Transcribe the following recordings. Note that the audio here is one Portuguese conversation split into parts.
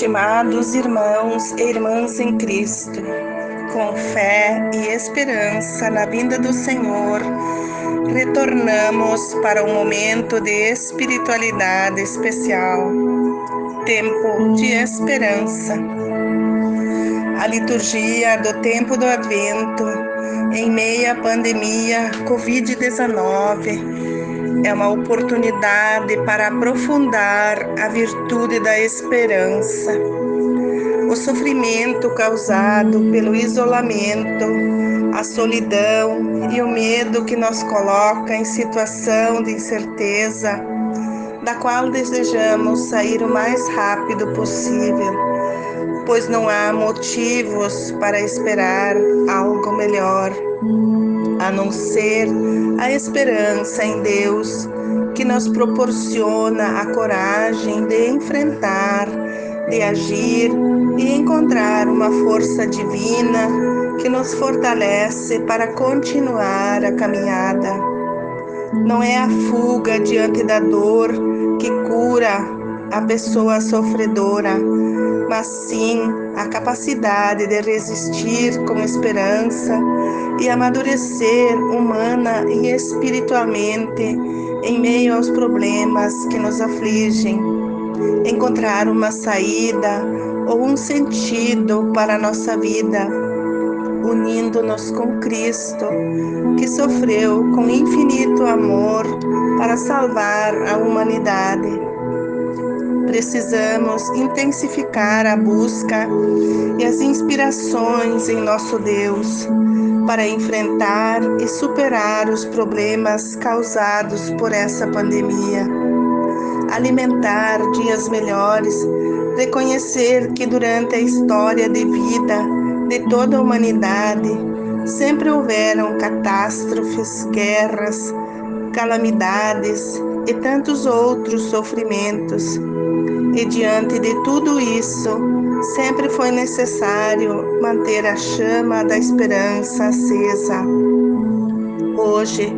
Estimados irmãos e irmãs em Cristo, com fé e esperança na vinda do Senhor, retornamos para um momento de espiritualidade especial, tempo de esperança. A liturgia do tempo do Advento, em meia pandemia Covid-19, é uma oportunidade para aprofundar a virtude da esperança. O sofrimento causado pelo isolamento, a solidão e o medo que nos coloca em situação de incerteza, da qual desejamos sair o mais rápido possível, pois não há motivos para esperar algo melhor a não ser a esperança em Deus, que nos proporciona a coragem de enfrentar, de agir e encontrar uma força divina que nos fortalece para continuar a caminhada. Não é a fuga diante da dor que cura a pessoa sofredora, mas sim a capacidade de resistir com esperança e amadurecer humana e espiritualmente em meio aos problemas que nos afligem. Encontrar uma saída ou um sentido para a nossa vida, unindo-nos com Cristo, que sofreu com infinito amor para salvar a humanidade precisamos intensificar a busca e as inspirações em nosso Deus para enfrentar e superar os problemas causados por essa pandemia. Alimentar dias melhores, reconhecer que durante a história de vida de toda a humanidade sempre houveram catástrofes, guerras, calamidades e tantos outros sofrimentos e diante de tudo isso, sempre foi necessário manter a chama da esperança acesa. Hoje,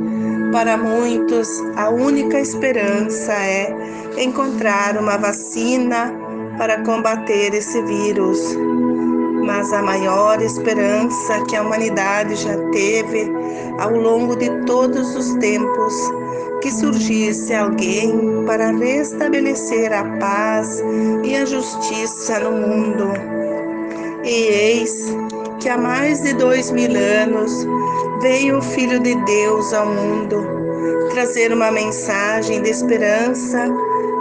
para muitos, a única esperança é encontrar uma vacina para combater esse vírus. Mas a maior esperança que a humanidade já teve ao longo de todos os tempos que surgisse alguém para restabelecer a paz e a justiça no mundo. E eis que há mais de dois mil anos veio o Filho de Deus ao mundo trazer uma mensagem de esperança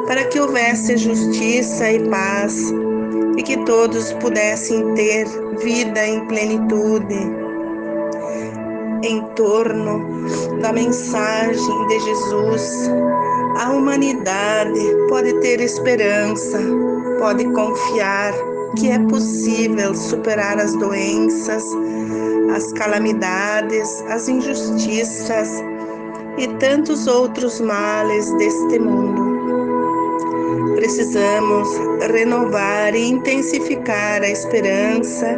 para que houvesse justiça e paz e que todos pudessem ter vida em plenitude em torno da mensagem de Jesus, a humanidade pode ter esperança, pode confiar que é possível superar as doenças, as calamidades, as injustiças e tantos outros males deste mundo. Precisamos renovar e intensificar a esperança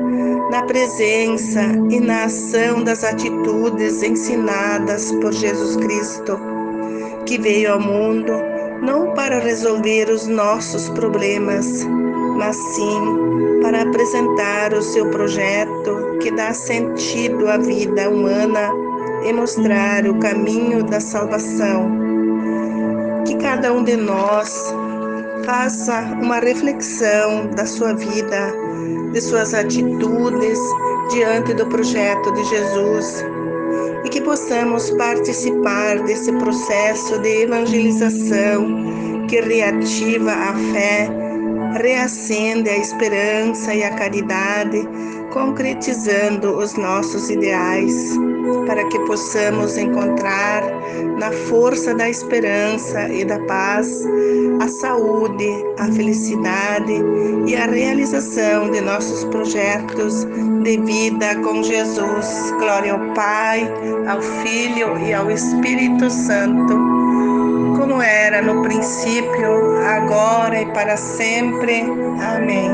na presença e na ação das atitudes ensinadas por Jesus Cristo, que veio ao mundo não para resolver os nossos problemas, mas sim para apresentar o seu projeto que dá sentido à vida humana e mostrar o caminho da salvação. Que cada um de nós faça uma reflexão da sua vida, de suas atitudes diante do projeto de Jesus. E que possamos participar desse processo de evangelização que reativa a fé, reacende a esperança e a caridade, concretizando os nossos ideais para que possamos encontrar na força da esperança e da paz a saúde, a felicidade e a realização de nossos projetos de vida com Jesus. Glória ao Pai, ao Filho e ao Espírito Santo, como era no princípio, agora e para sempre. Amém.